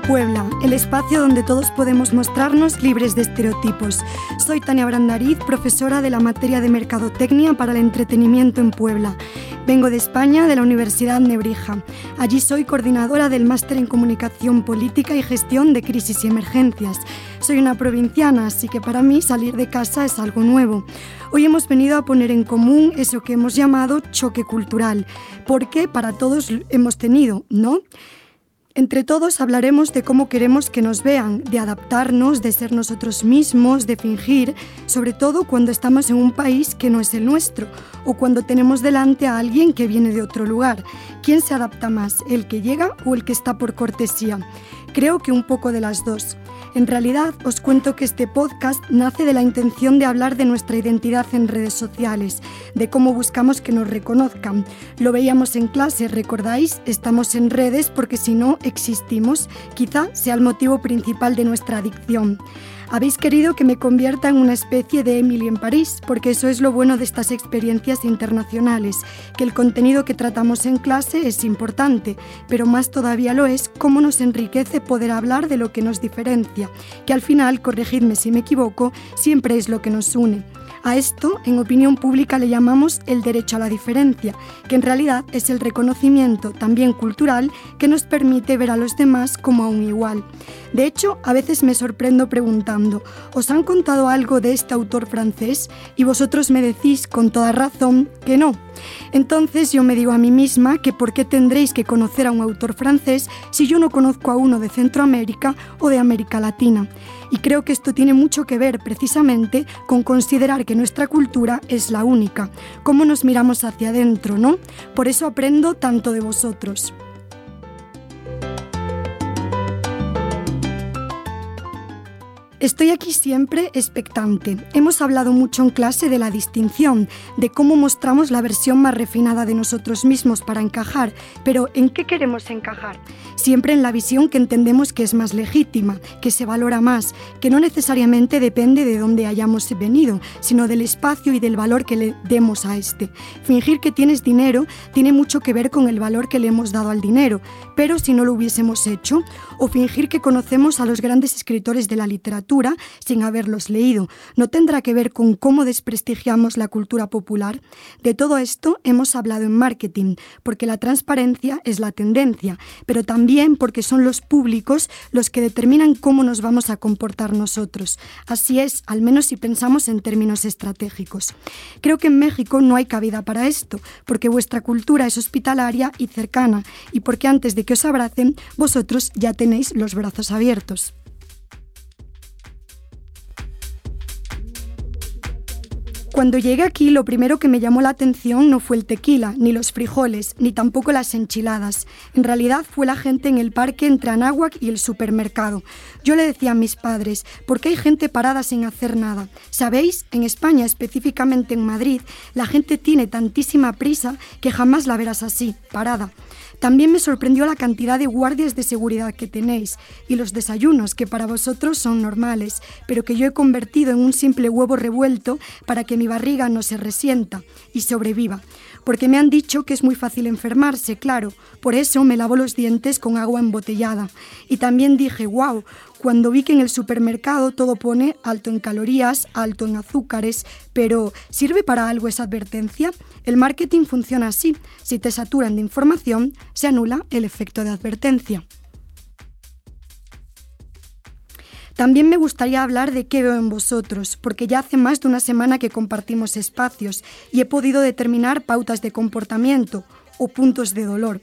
Puebla, el espacio donde todos podemos mostrarnos libres de estereotipos. Soy Tania Brandariz, profesora de la materia de Mercadotecnia para el entretenimiento en Puebla. Vengo de España, de la Universidad Nebrija. Allí soy coordinadora del máster en Comunicación Política y Gestión de Crisis y Emergencias. Soy una provinciana, así que para mí salir de casa es algo nuevo. Hoy hemos venido a poner en común eso que hemos llamado choque cultural, porque para todos hemos tenido, ¿no? Entre todos hablaremos de cómo queremos que nos vean, de adaptarnos, de ser nosotros mismos, de fingir, sobre todo cuando estamos en un país que no es el nuestro o cuando tenemos delante a alguien que viene de otro lugar. ¿Quién se adapta más, el que llega o el que está por cortesía? Creo que un poco de las dos. En realidad os cuento que este podcast nace de la intención de hablar de nuestra identidad en redes sociales, de cómo buscamos que nos reconozcan. Lo veíamos en clase, ¿recordáis? Estamos en redes porque si no existimos, quizá sea el motivo principal de nuestra adicción. Habéis querido que me convierta en una especie de Emily en París, porque eso es lo bueno de estas experiencias internacionales, que el contenido que tratamos en clase es importante, pero más todavía lo es cómo nos enriquece poder hablar de lo que nos diferencia, que al final, corregidme si me equivoco, siempre es lo que nos une. A esto, en opinión pública, le llamamos el derecho a la diferencia, que en realidad es el reconocimiento, también cultural, que nos permite ver a los demás como a un igual. De hecho, a veces me sorprendo preguntando, ¿os han contado algo de este autor francés? Y vosotros me decís con toda razón que no. Entonces yo me digo a mí misma que por qué tendréis que conocer a un autor francés si yo no conozco a uno de Centroamérica o de América Latina. Y creo que esto tiene mucho que ver precisamente con considerar que nuestra cultura es la única, cómo nos miramos hacia adentro, ¿no? Por eso aprendo tanto de vosotros. Estoy aquí siempre expectante. Hemos hablado mucho en clase de la distinción, de cómo mostramos la versión más refinada de nosotros mismos para encajar, pero ¿en qué queremos encajar? Siempre en la visión que entendemos que es más legítima, que se valora más, que no necesariamente depende de dónde hayamos venido, sino del espacio y del valor que le demos a este. Fingir que tienes dinero tiene mucho que ver con el valor que le hemos dado al dinero, pero si no lo hubiésemos hecho, o fingir que conocemos a los grandes escritores de la literatura, sin haberlos leído. ¿No tendrá que ver con cómo desprestigiamos la cultura popular? De todo esto hemos hablado en marketing, porque la transparencia es la tendencia, pero también porque son los públicos los que determinan cómo nos vamos a comportar nosotros. Así es, al menos si pensamos en términos estratégicos. Creo que en México no hay cabida para esto, porque vuestra cultura es hospitalaria y cercana, y porque antes de que os abracen, vosotros ya tenéis los brazos abiertos. Cuando llegué aquí, lo primero que me llamó la atención no fue el tequila, ni los frijoles, ni tampoco las enchiladas. En realidad fue la gente en el parque entre Anáhuac y el supermercado. Yo le decía a mis padres, ¿por qué hay gente parada sin hacer nada? ¿Sabéis? En España, específicamente en Madrid, la gente tiene tantísima prisa que jamás la verás así, parada. También me sorprendió la cantidad de guardias de seguridad que tenéis y los desayunos que para vosotros son normales, pero que yo he convertido en un simple huevo revuelto para que mi barriga no se resienta y sobreviva. Porque me han dicho que es muy fácil enfermarse, claro. Por eso me lavo los dientes con agua embotellada. Y también dije, wow, cuando vi que en el supermercado todo pone alto en calorías, alto en azúcares, pero ¿sirve para algo esa advertencia? El marketing funciona así. Si te saturan de información, se anula el efecto de advertencia. También me gustaría hablar de qué veo en vosotros, porque ya hace más de una semana que compartimos espacios y he podido determinar pautas de comportamiento o puntos de dolor.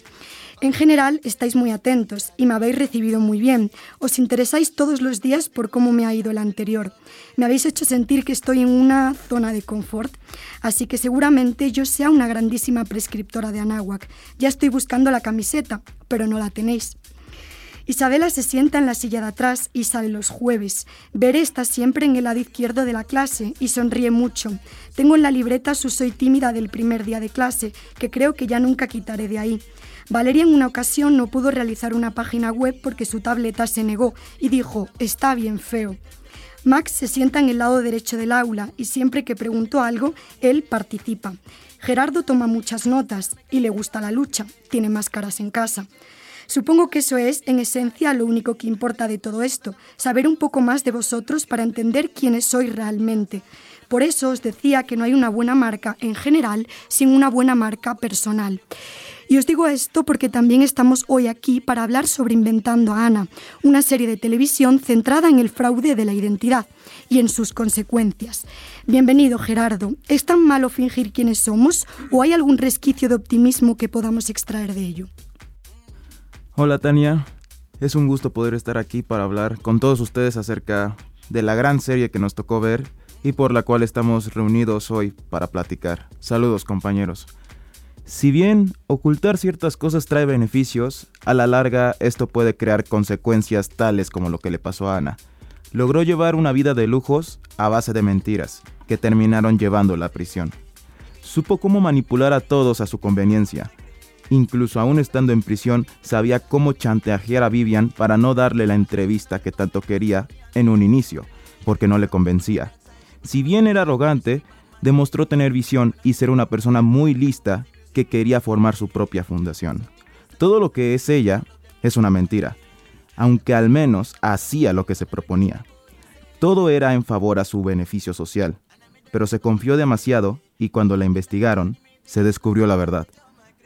En general, estáis muy atentos y me habéis recibido muy bien. Os interesáis todos los días por cómo me ha ido el anterior. Me habéis hecho sentir que estoy en una zona de confort, así que seguramente yo sea una grandísima prescriptora de Anáhuac. Ya estoy buscando la camiseta, pero no la tenéis. Isabela se sienta en la silla de atrás y sale los jueves. Veré está siempre en el lado izquierdo de la clase y sonríe mucho. Tengo en la libreta su soy tímida del primer día de clase, que creo que ya nunca quitaré de ahí. Valeria en una ocasión no pudo realizar una página web porque su tableta se negó y dijo, está bien feo. Max se sienta en el lado derecho del aula y siempre que pregunto algo, él participa. Gerardo toma muchas notas y le gusta la lucha, tiene máscaras en casa. Supongo que eso es, en esencia, lo único que importa de todo esto, saber un poco más de vosotros para entender quiénes sois realmente. Por eso os decía que no hay una buena marca en general sin una buena marca personal. Y os digo esto porque también estamos hoy aquí para hablar sobre Inventando a Ana, una serie de televisión centrada en el fraude de la identidad y en sus consecuencias. Bienvenido, Gerardo. ¿Es tan malo fingir quiénes somos o hay algún resquicio de optimismo que podamos extraer de ello? Hola, Tania. Es un gusto poder estar aquí para hablar con todos ustedes acerca de la gran serie que nos tocó ver y por la cual estamos reunidos hoy para platicar. Saludos, compañeros. Si bien ocultar ciertas cosas trae beneficios, a la larga esto puede crear consecuencias tales como lo que le pasó a Ana. Logró llevar una vida de lujos a base de mentiras, que terminaron llevándola a prisión. Supo cómo manipular a todos a su conveniencia. Incluso aún estando en prisión, sabía cómo chantajear a Vivian para no darle la entrevista que tanto quería en un inicio, porque no le convencía. Si bien era arrogante, demostró tener visión y ser una persona muy lista que quería formar su propia fundación. Todo lo que es ella es una mentira, aunque al menos hacía lo que se proponía. Todo era en favor a su beneficio social, pero se confió demasiado y cuando la investigaron, se descubrió la verdad.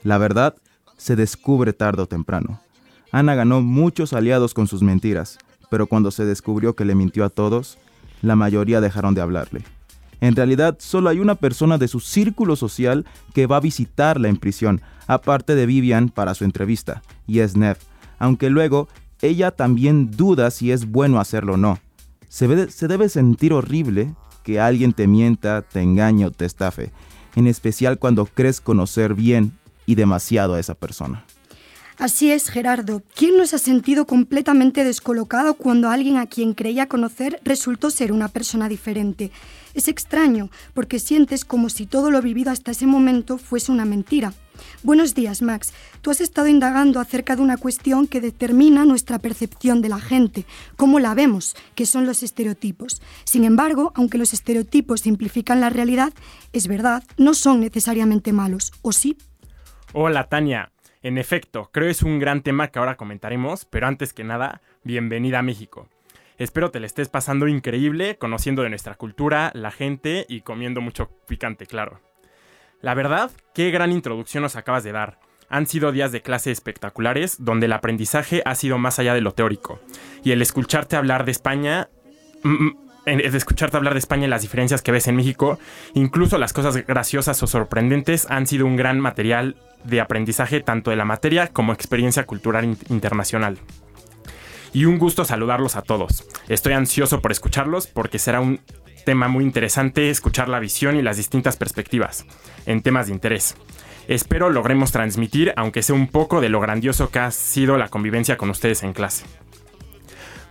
La verdad se descubre tarde o temprano. Ana ganó muchos aliados con sus mentiras, pero cuando se descubrió que le mintió a todos, la mayoría dejaron de hablarle. En realidad, solo hay una persona de su círculo social que va a visitarla en prisión, aparte de Vivian para su entrevista, y es Nev, aunque luego ella también duda si es bueno hacerlo o no. Se, se debe sentir horrible que alguien te mienta, te engañe o te estafe, en especial cuando crees conocer bien y demasiado a esa persona. Así es, Gerardo. ¿Quién no se ha sentido completamente descolocado cuando alguien a quien creía conocer resultó ser una persona diferente? Es extraño, porque sientes como si todo lo vivido hasta ese momento fuese una mentira. Buenos días, Max. Tú has estado indagando acerca de una cuestión que determina nuestra percepción de la gente, cómo la vemos, que son los estereotipos. Sin embargo, aunque los estereotipos simplifican la realidad, es verdad, no son necesariamente malos, ¿o sí? Hola, Tania. En efecto, creo es un gran tema que ahora comentaremos, pero antes que nada, bienvenida a México. Espero te le estés pasando increíble, conociendo de nuestra cultura, la gente y comiendo mucho picante, claro. La verdad, qué gran introducción nos acabas de dar. Han sido días de clase espectaculares donde el aprendizaje ha sido más allá de lo teórico. Y el escucharte hablar de España mm, mm, de escucharte hablar de España y las diferencias que ves en México, incluso las cosas graciosas o sorprendentes han sido un gran material de aprendizaje tanto de la materia como experiencia cultural internacional. Y un gusto saludarlos a todos. Estoy ansioso por escucharlos porque será un tema muy interesante escuchar la visión y las distintas perspectivas en temas de interés. Espero logremos transmitir, aunque sea un poco, de lo grandioso que ha sido la convivencia con ustedes en clase.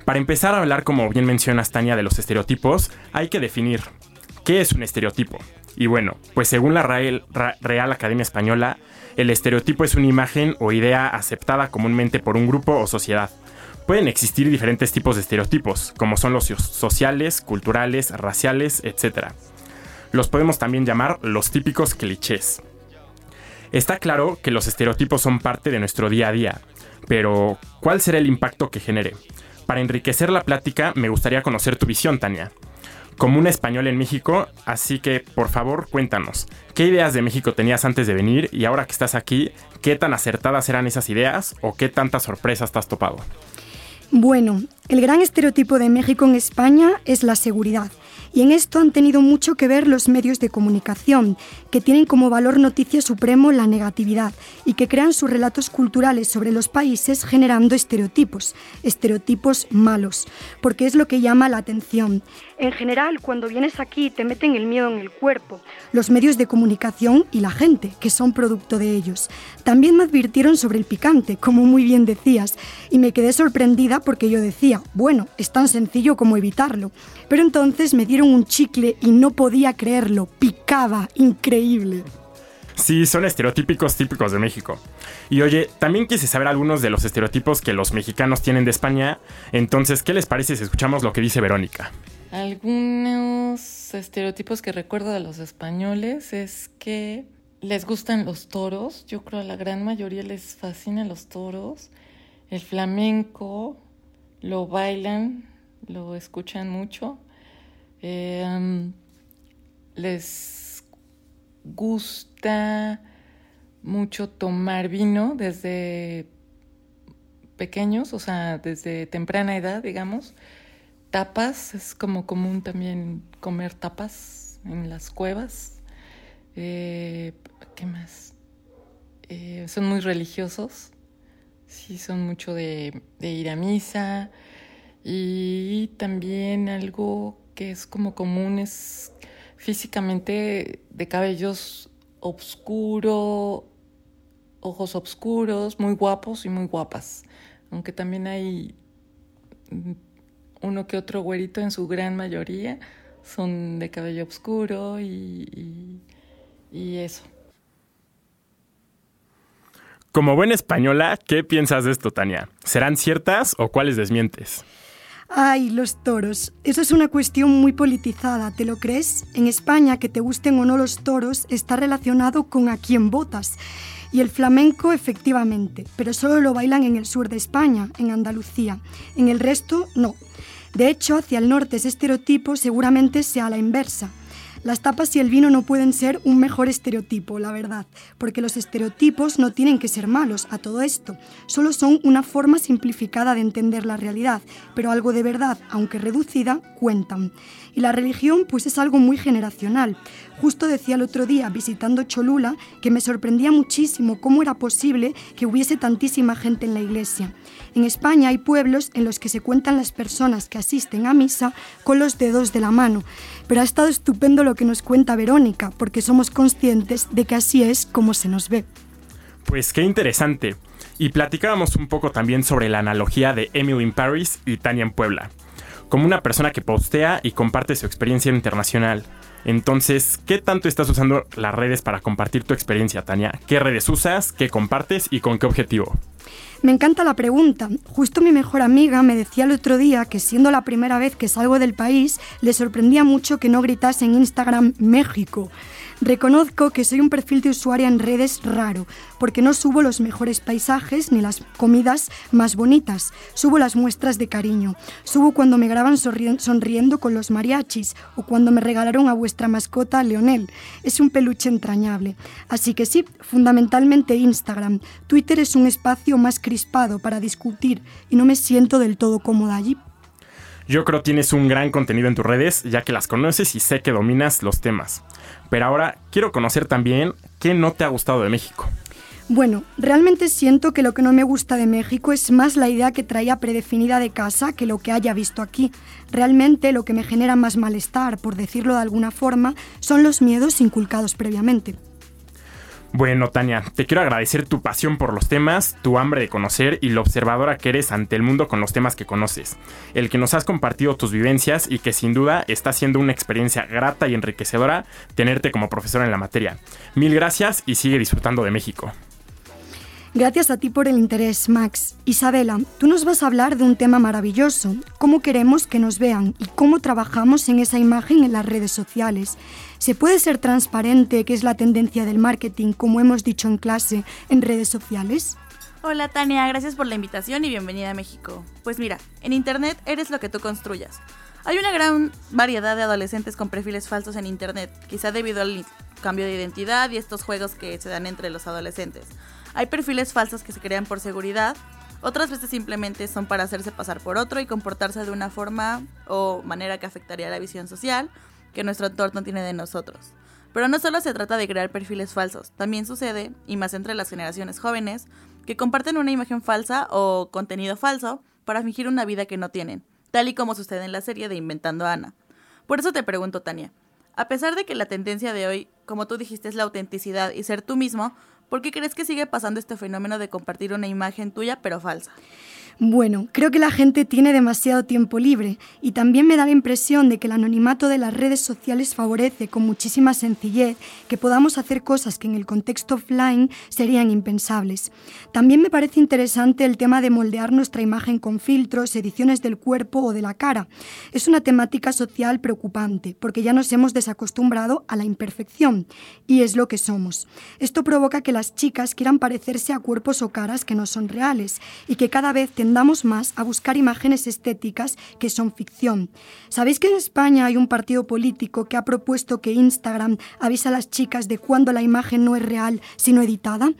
Para empezar a hablar, como bien mencionas Tania, de los estereotipos, hay que definir qué es un estereotipo. Y bueno, pues según la Real, Academia Española, el estereotipo es una imagen o idea aceptada comúnmente por un grupo o sociedad. Pueden existir diferentes tipos de estereotipos, como son los sociales, culturales, raciales, etc. Los podemos también llamar los típicos clichés. Está claro que los estereotipos son parte de nuestro día a día, pero ¿cuál será el impacto que genere? Para enriquecer la plática, me gustaría conocer tu visión, Tania. Como una española en México, así que por favor cuéntanos, ¿qué ideas de México tenías antes de venir y ahora que estás aquí, qué tan acertadas eran esas ideas o qué tantas sorpresas te has topado? Bueno, el gran estereotipo de México en España es la seguridad. Y en esto han tenido mucho que ver los medios de comunicación, que tienen como valor noticia supremo la negatividad y que crean sus relatos culturales sobre los países generando estereotipos, estereotipos malos, porque es lo que llama la atención. En general, cuando vienes aquí te meten el miedo en el cuerpo, los medios de comunicación y la gente, que son producto de ellos. También me advirtieron sobre el picante, como muy bien decías, y me quedé sorprendida porque yo decía, bueno, es tan sencillo como evitarlo. Pero entonces me dieron un chicle y no podía creerlo, picaba, increíble. Sí, son estereotípicos típicos de México. Y oye, también quise saber algunos de los estereotipos que los mexicanos tienen de España. Entonces, ¿qué les parece si escuchamos lo que dice Verónica? Algunos estereotipos que recuerdo de los españoles es que les gustan los toros. Yo creo a la gran mayoría les fascinan los toros. el flamenco, lo bailan, lo escuchan mucho. Em, les gusta mucho tomar vino desde pequeños, o sea, desde temprana edad, digamos. Tapas, es como común también comer tapas en las cuevas. Eh, ¿Qué más? Eh, son muy religiosos, sí, son mucho de, de ir a misa. Y también algo que es como común es físicamente de cabellos oscuro, ojos oscuros, muy guapos y muy guapas. Aunque también hay uno que otro güerito en su gran mayoría, son de cabello oscuro y, y eso. Como buena española, ¿qué piensas de esto, Tania? ¿Serán ciertas o cuáles desmientes? Ay, los toros. Eso es una cuestión muy politizada, ¿te lo crees? En España, que te gusten o no los toros está relacionado con a quién votas. Y el flamenco, efectivamente, pero solo lo bailan en el sur de España, en Andalucía. En el resto, no. De hecho, hacia el norte ese estereotipo seguramente sea la inversa. Las tapas y el vino no pueden ser un mejor estereotipo, la verdad, porque los estereotipos no tienen que ser malos a todo esto, solo son una forma simplificada de entender la realidad, pero algo de verdad, aunque reducida, cuentan. Y la religión pues es algo muy generacional. Justo decía el otro día, visitando Cholula, que me sorprendía muchísimo cómo era posible que hubiese tantísima gente en la iglesia. En España hay pueblos en los que se cuentan las personas que asisten a misa con los dedos de la mano, pero ha estado estupendo lo que nos cuenta Verónica, porque somos conscientes de que así es como se nos ve. Pues qué interesante. Y platicábamos un poco también sobre la analogía de Emily in Paris y Tania en Puebla, como una persona que postea y comparte su experiencia internacional. Entonces, ¿qué tanto estás usando las redes para compartir tu experiencia, Tania? ¿Qué redes usas? ¿Qué compartes? ¿Y con qué objetivo? Me encanta la pregunta. Justo mi mejor amiga me decía el otro día que siendo la primera vez que salgo del país, le sorprendía mucho que no gritase en Instagram México. Reconozco que soy un perfil de usuaria en redes raro, porque no subo los mejores paisajes ni las comidas más bonitas, subo las muestras de cariño, subo cuando me graban sonriendo con los mariachis o cuando me regalaron a vuestra mascota Leonel. Es un peluche entrañable. Así que sí, fundamentalmente Instagram. Twitter es un espacio más crispado para discutir y no me siento del todo cómoda allí. Yo creo tienes un gran contenido en tus redes, ya que las conoces y sé que dominas los temas. Pero ahora quiero conocer también qué no te ha gustado de México. Bueno, realmente siento que lo que no me gusta de México es más la idea que traía predefinida de casa que lo que haya visto aquí. Realmente lo que me genera más malestar, por decirlo de alguna forma, son los miedos inculcados previamente. Bueno, Tania, te quiero agradecer tu pasión por los temas, tu hambre de conocer y lo observadora que eres ante el mundo con los temas que conoces. El que nos has compartido tus vivencias y que sin duda está siendo una experiencia grata y enriquecedora tenerte como profesora en la materia. Mil gracias y sigue disfrutando de México. Gracias a ti por el interés, Max. Isabela, tú nos vas a hablar de un tema maravilloso, cómo queremos que nos vean y cómo trabajamos en esa imagen en las redes sociales. ¿Se puede ser transparente, que es la tendencia del marketing, como hemos dicho en clase, en redes sociales? Hola Tania, gracias por la invitación y bienvenida a México. Pues mira, en Internet eres lo que tú construyas. Hay una gran variedad de adolescentes con perfiles falsos en Internet, quizá debido al cambio de identidad y estos juegos que se dan entre los adolescentes. Hay perfiles falsos que se crean por seguridad, otras veces simplemente son para hacerse pasar por otro y comportarse de una forma o manera que afectaría la visión social que nuestro entorno tiene de nosotros. Pero no solo se trata de crear perfiles falsos, también sucede, y más entre las generaciones jóvenes, que comparten una imagen falsa o contenido falso para fingir una vida que no tienen, tal y como sucede en la serie de Inventando Ana. Por eso te pregunto, Tania, a pesar de que la tendencia de hoy, como tú dijiste, es la autenticidad y ser tú mismo, ¿por qué crees que sigue pasando este fenómeno de compartir una imagen tuya pero falsa? Bueno, creo que la gente tiene demasiado tiempo libre y también me da la impresión de que el anonimato de las redes sociales favorece con muchísima sencillez que podamos hacer cosas que en el contexto offline serían impensables. También me parece interesante el tema de moldear nuestra imagen con filtros, ediciones del cuerpo o de la cara. Es una temática social preocupante porque ya nos hemos desacostumbrado a la imperfección y es lo que somos. Esto provoca que las chicas quieran parecerse a cuerpos o caras que no son reales y que cada vez tendamos más a buscar imágenes estéticas que son ficción. ¿Sabéis que en España hay un partido político que ha propuesto que Instagram avisa a las chicas de cuándo la imagen no es real, sino editada?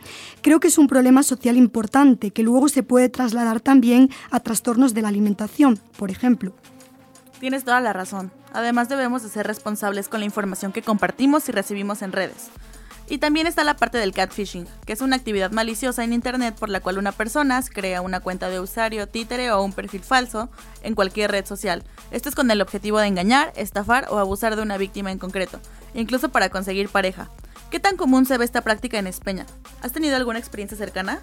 Creo que es un problema social importante que luego se puede trasladar también a trastornos de la alimentación, por ejemplo. Tienes toda la razón. Además debemos de ser responsables con la información que compartimos y recibimos en redes. Y también está la parte del catfishing, que es una actividad maliciosa en Internet por la cual una persona crea una cuenta de usuario títere o un perfil falso en cualquier red social. Esto es con el objetivo de engañar, estafar o abusar de una víctima en concreto, incluso para conseguir pareja. ¿Qué tan común se ve esta práctica en España? ¿Has tenido alguna experiencia cercana?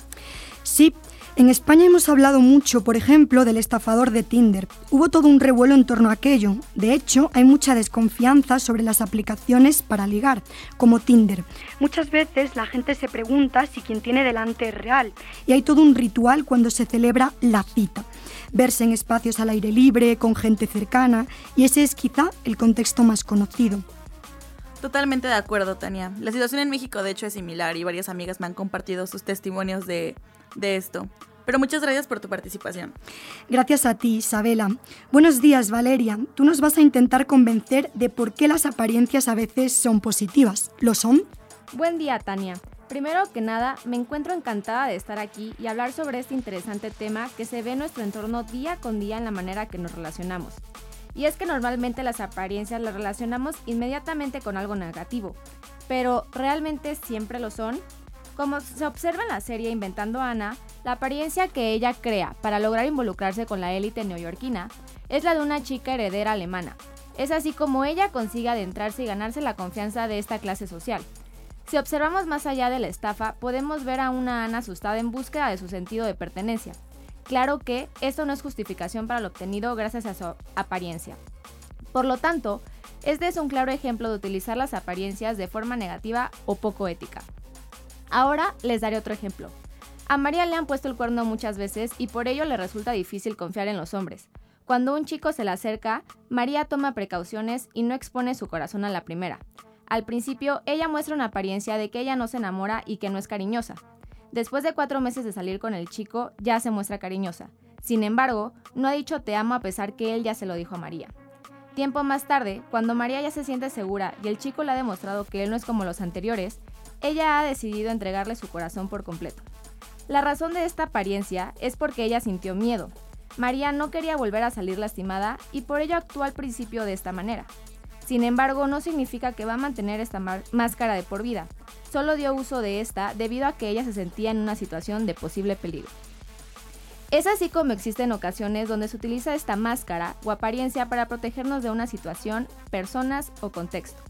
Sí, en España hemos hablado mucho, por ejemplo, del estafador de Tinder. Hubo todo un revuelo en torno a aquello. De hecho, hay mucha desconfianza sobre las aplicaciones para ligar, como Tinder. Muchas veces la gente se pregunta si quien tiene delante es real, y hay todo un ritual cuando se celebra la cita. Verse en espacios al aire libre, con gente cercana, y ese es quizá el contexto más conocido. Totalmente de acuerdo, Tania. La situación en México, de hecho, es similar y varias amigas me han compartido sus testimonios de de esto. Pero muchas gracias por tu participación. Gracias a ti, Isabela. Buenos días, Valeria. Tú nos vas a intentar convencer de por qué las apariencias a veces son positivas. ¿Lo son? Buen día, Tania. Primero que nada, me encuentro encantada de estar aquí y hablar sobre este interesante tema que se ve en nuestro entorno día con día en la manera que nos relacionamos. Y es que normalmente las apariencias las relacionamos inmediatamente con algo negativo, pero ¿realmente siempre lo son? Como se observa en la serie Inventando Ana, la apariencia que ella crea para lograr involucrarse con la élite neoyorquina es la de una chica heredera alemana. Es así como ella consigue adentrarse y ganarse la confianza de esta clase social. Si observamos más allá de la estafa, podemos ver a una Ana asustada en búsqueda de su sentido de pertenencia. Claro que esto no es justificación para lo obtenido gracias a su apariencia. Por lo tanto, este es un claro ejemplo de utilizar las apariencias de forma negativa o poco ética. Ahora les daré otro ejemplo. A María le han puesto el cuerno muchas veces y por ello le resulta difícil confiar en los hombres. Cuando un chico se le acerca, María toma precauciones y no expone su corazón a la primera. Al principio, ella muestra una apariencia de que ella no se enamora y que no es cariñosa. Después de cuatro meses de salir con el chico, ya se muestra cariñosa. Sin embargo, no ha dicho te amo a pesar que él ya se lo dijo a María. Tiempo más tarde, cuando María ya se siente segura y el chico le ha demostrado que él no es como los anteriores, ella ha decidido entregarle su corazón por completo. La razón de esta apariencia es porque ella sintió miedo. María no quería volver a salir lastimada y por ello actuó al principio de esta manera. Sin embargo, no significa que va a mantener esta máscara de por vida. Solo dio uso de esta debido a que ella se sentía en una situación de posible peligro. Es así como existen ocasiones donde se utiliza esta máscara o apariencia para protegernos de una situación, personas o contexto.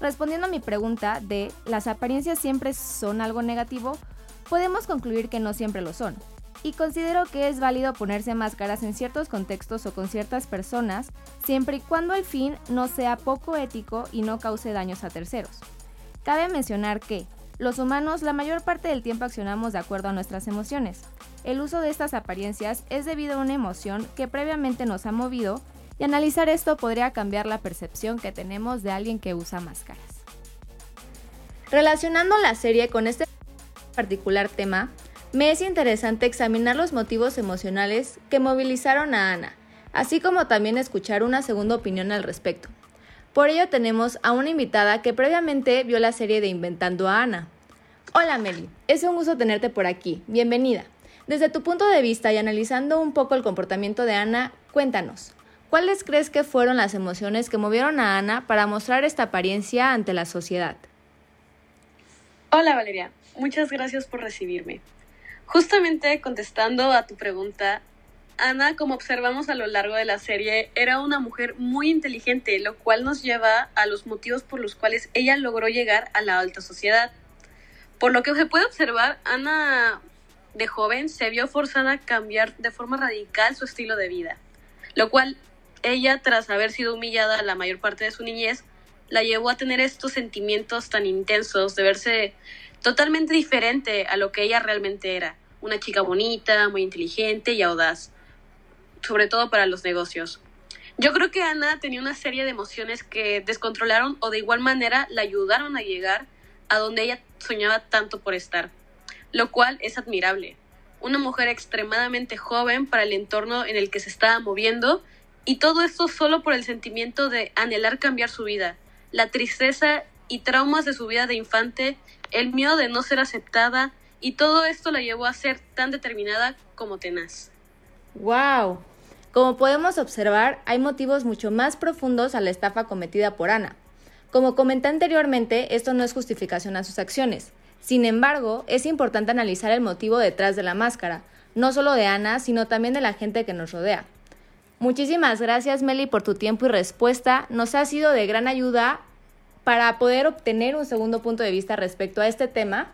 Respondiendo a mi pregunta de ¿las apariencias siempre son algo negativo? Podemos concluir que no siempre lo son. Y considero que es válido ponerse máscaras en ciertos contextos o con ciertas personas, siempre y cuando el fin no sea poco ético y no cause daños a terceros. Cabe mencionar que, los humanos la mayor parte del tiempo accionamos de acuerdo a nuestras emociones. El uso de estas apariencias es debido a una emoción que previamente nos ha movido y analizar esto podría cambiar la percepción que tenemos de alguien que usa máscaras. Relacionando la serie con este particular tema, me es interesante examinar los motivos emocionales que movilizaron a Ana, así como también escuchar una segunda opinión al respecto. Por ello tenemos a una invitada que previamente vio la serie de Inventando a Ana. Hola Meli, es un gusto tenerte por aquí, bienvenida. Desde tu punto de vista y analizando un poco el comportamiento de Ana, cuéntanos, ¿Cuáles crees que fueron las emociones que movieron a Ana para mostrar esta apariencia ante la sociedad? Hola Valeria, muchas gracias por recibirme. Justamente contestando a tu pregunta, Ana, como observamos a lo largo de la serie, era una mujer muy inteligente, lo cual nos lleva a los motivos por los cuales ella logró llegar a la alta sociedad. Por lo que se puede observar, Ana de joven se vio forzada a cambiar de forma radical su estilo de vida, lo cual ella, tras haber sido humillada la mayor parte de su niñez, la llevó a tener estos sentimientos tan intensos de verse totalmente diferente a lo que ella realmente era, una chica bonita, muy inteligente y audaz, sobre todo para los negocios. Yo creo que Ana tenía una serie de emociones que descontrolaron o de igual manera la ayudaron a llegar a donde ella soñaba tanto por estar, lo cual es admirable. Una mujer extremadamente joven para el entorno en el que se estaba moviendo y todo esto solo por el sentimiento de anhelar cambiar su vida, la tristeza y traumas de su vida de infante, el miedo de no ser aceptada y todo esto la llevó a ser tan determinada como tenaz. ¡Wow! Como podemos observar, hay motivos mucho más profundos a la estafa cometida por Ana. Como comenté anteriormente, esto no es justificación a sus acciones. Sin embargo, es importante analizar el motivo detrás de la máscara, no solo de Ana, sino también de la gente que nos rodea. Muchísimas gracias Meli por tu tiempo y respuesta. Nos ha sido de gran ayuda para poder obtener un segundo punto de vista respecto a este tema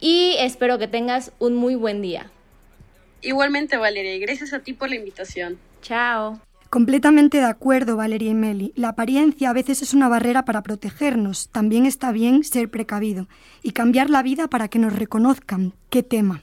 y espero que tengas un muy buen día. Igualmente, Valeria, y gracias a ti por la invitación. Chao. Completamente de acuerdo, Valeria y Meli. La apariencia a veces es una barrera para protegernos. También está bien ser precavido y cambiar la vida para que nos reconozcan. ¿Qué tema?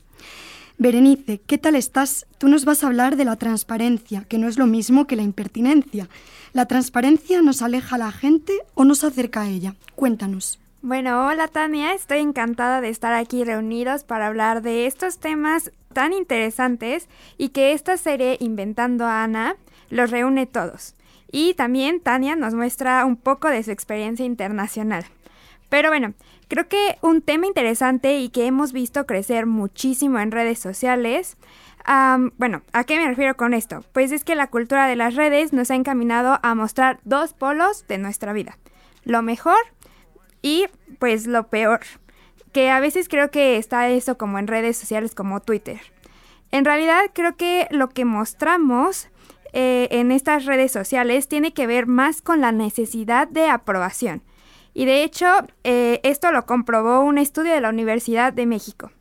Berenice, ¿qué tal estás? Tú nos vas a hablar de la transparencia, que no es lo mismo que la impertinencia. ¿La transparencia nos aleja a la gente o nos acerca a ella? Cuéntanos. Bueno, hola Tania, estoy encantada de estar aquí reunidos para hablar de estos temas tan interesantes y que esta serie Inventando a Ana los reúne todos. Y también Tania nos muestra un poco de su experiencia internacional. Pero bueno, creo que un tema interesante y que hemos visto crecer muchísimo en redes sociales bueno, ¿a qué me refiero con esto? Pues es que la cultura de las redes nos ha encaminado a mostrar dos polos de nuestra vida. Lo mejor y pues lo peor, que a veces creo que está eso como en redes sociales como Twitter. En realidad creo que lo que mostramos eh, en estas redes sociales tiene que ver más con la necesidad de aprobación. Y de hecho, eh, esto lo comprobó un estudio de la Universidad de México.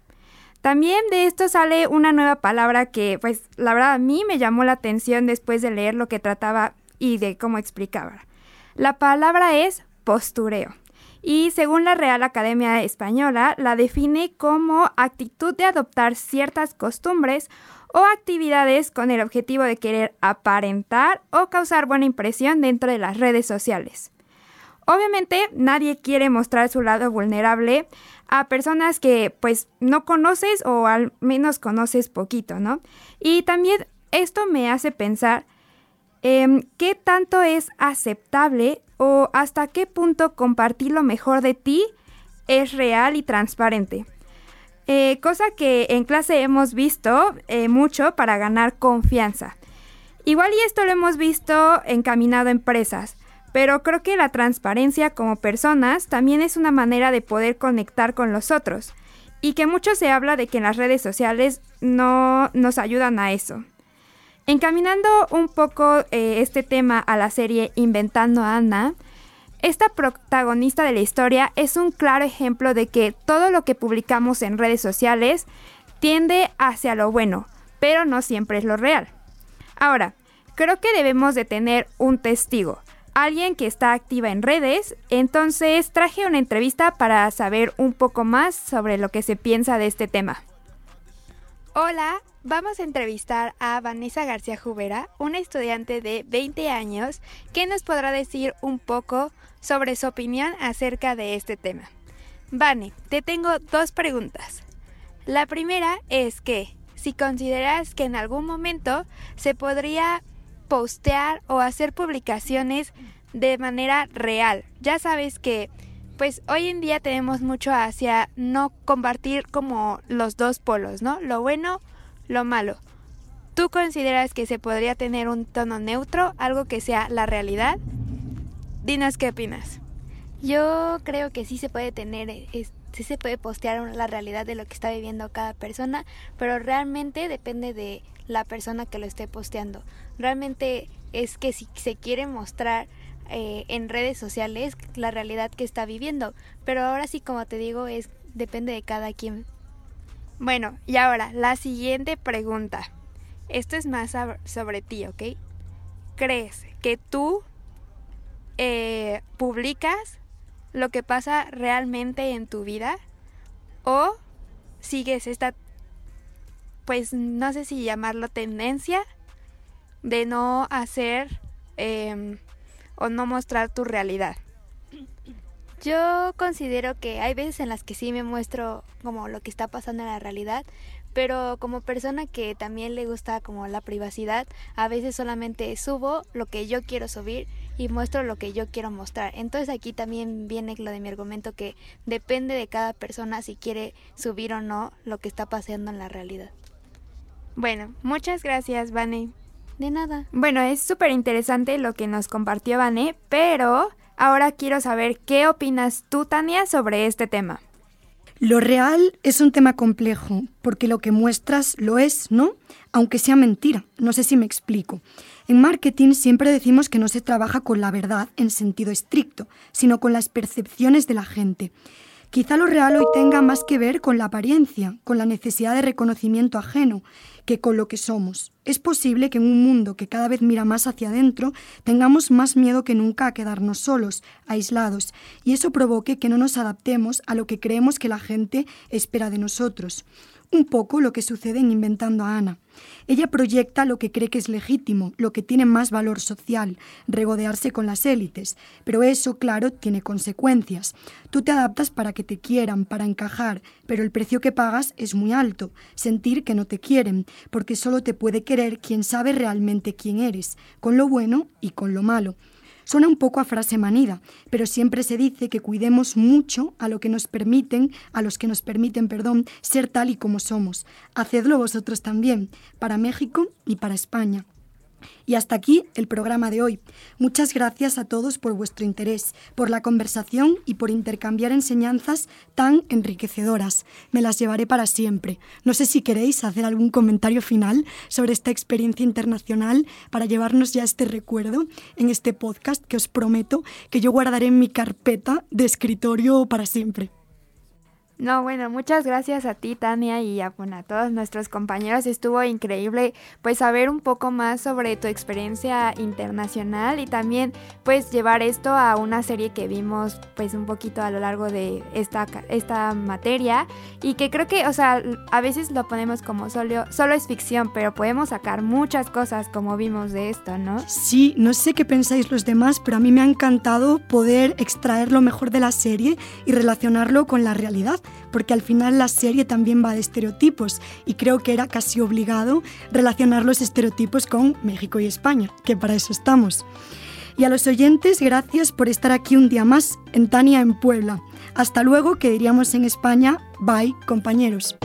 También de esto sale una nueva palabra que, pues, la verdad a mí me llamó la atención después de leer lo que trataba y de cómo explicaba. La palabra es postureo y según la Real Academia Española la define como actitud de adoptar ciertas costumbres o actividades con el objetivo de querer aparentar o causar buena impresión dentro de las redes sociales. Obviamente nadie quiere mostrar su lado vulnerable a personas que pues no conoces o al menos conoces poquito, ¿no? Y también esto me hace pensar Em, ¿Qué tanto es aceptable o hasta qué punto compartir lo mejor de ti es real y transparente? Eh, cosa que en clase hemos visto eh, mucho para ganar confianza. Igual y esto lo hemos visto encaminado a empresas, pero creo que la transparencia como personas también es una manera de poder conectar con los otros y que mucho se habla de que en las redes sociales no nos ayudan a eso. Encaminando un poco eh, este tema a la serie Inventando a Ana, esta protagonista de la historia es un claro ejemplo de que todo lo que publicamos en redes sociales tiende hacia lo bueno, pero no siempre es lo real. Ahora, creo que debemos de tener un testigo, alguien que está activa en redes, entonces traje una entrevista para saber un poco más sobre lo que se piensa de este tema. Hola, vamos a entrevistar a Vanessa García Jubera, una estudiante de 20 años, que nos podrá decir un poco sobre su opinión acerca de este tema. Vane, te tengo dos preguntas. La primera es que, si consideras que en algún momento se podría postear o hacer publicaciones de manera real. Ya sabes que pues hoy en día tenemos mucho hacia no compartir como los dos polos, ¿no? Lo bueno lo malo. ¿Tú consideras que se podría tener un tono neutro, algo que sea la realidad? Dinos qué opinas. Yo creo que sí se puede tener, sí se puede postear la realidad de lo que está viviendo cada persona, pero realmente depende de la persona que lo esté posteando. Realmente es que si se quiere mostrar eh, en redes sociales la realidad que está viviendo, pero ahora sí como te digo es depende de cada quien Bueno, y ahora, la siguiente pregunta. Esto es más sobre ti, ¿ok? ¿Crees que tú eh, publicas lo que pasa realmente en tu vida? ¿O sigues esta, pues no sé si llamarlo tendencia, de no hacer em, o no mostrar tu realidad? Yo considero que hay veces en las que sí me muestro como lo que está pasando en la realidad, pero como persona que también le gusta como la privacidad, a veces solamente subo lo que yo quiero subir y muestro lo que yo quiero mostrar. Entonces aquí también viene lo de mi argumento que depende de cada persona si quiere subir o no lo que está pasando en la realidad. Bueno, muchas gracias, Vane. De nada. Bueno, es súper interesante lo que nos compartió Vane, pero Ahora quiero saber qué opinas tú, Tania, sobre este tema. Lo real es un tema complejo, porque lo que muestras lo es, ¿no? Aunque sea mentira. No sé si me explico. En marketing siempre decimos que no se trabaja con la verdad en sentido estricto, sino con las percepciones de la gente. Quizá lo real hoy tenga más que ver con la apariencia, con la necesidad de reconocimiento ajeno, que con lo que somos. Es posible que en un mundo que cada vez mira más hacia adentro tengamos más miedo que nunca a quedarnos solos, aislados, y eso provoque que no nos adaptemos a lo que creemos que la gente espera de nosotros un poco lo que sucede en Inventando a Ana. Ella proyecta lo que cree que es legítimo, lo que tiene más valor social, regodearse con las élites, pero eso, claro, tiene consecuencias. Tú te adaptas para que te quieran, para encajar, pero el precio que pagas es muy alto, sentir que no te quieren, porque solo te puede querer quien sabe realmente quién eres, con lo bueno y con lo malo. Suena un poco a frase manida, pero siempre se dice que cuidemos mucho a lo que nos permiten, a los que nos permiten, perdón, ser tal y como somos. Hacedlo vosotros también, para México y para España. Y hasta aquí el programa de hoy. Muchas gracias a todos por vuestro interés, por la conversación y por intercambiar enseñanzas tan enriquecedoras. Me las llevaré para siempre. No sé si queréis hacer algún comentario final sobre esta experiencia internacional para llevarnos ya este recuerdo en este podcast que os prometo que yo guardaré en mi carpeta de escritorio para siempre. No, bueno, muchas gracias a ti, Tania, y a, a todos nuestros compañeros. Estuvo increíble, pues, saber un poco más sobre tu experiencia internacional y también, pues, llevar esto a una serie que vimos, pues, un poquito a lo largo de esta, esta materia y que creo que, o sea, a veces lo ponemos como solo, solo es ficción, pero podemos sacar muchas cosas como vimos de esto, ¿no? Sí, no sé qué pensáis los demás, pero a mí me ha encantado poder extraer lo mejor de la serie y relacionarlo con la realidad porque al final la serie también va de estereotipos y creo que era casi obligado relacionar los estereotipos con México y España, que para eso estamos. Y a los oyentes, gracias por estar aquí un día más en Tania en Puebla. Hasta luego, que diríamos en España, bye compañeros.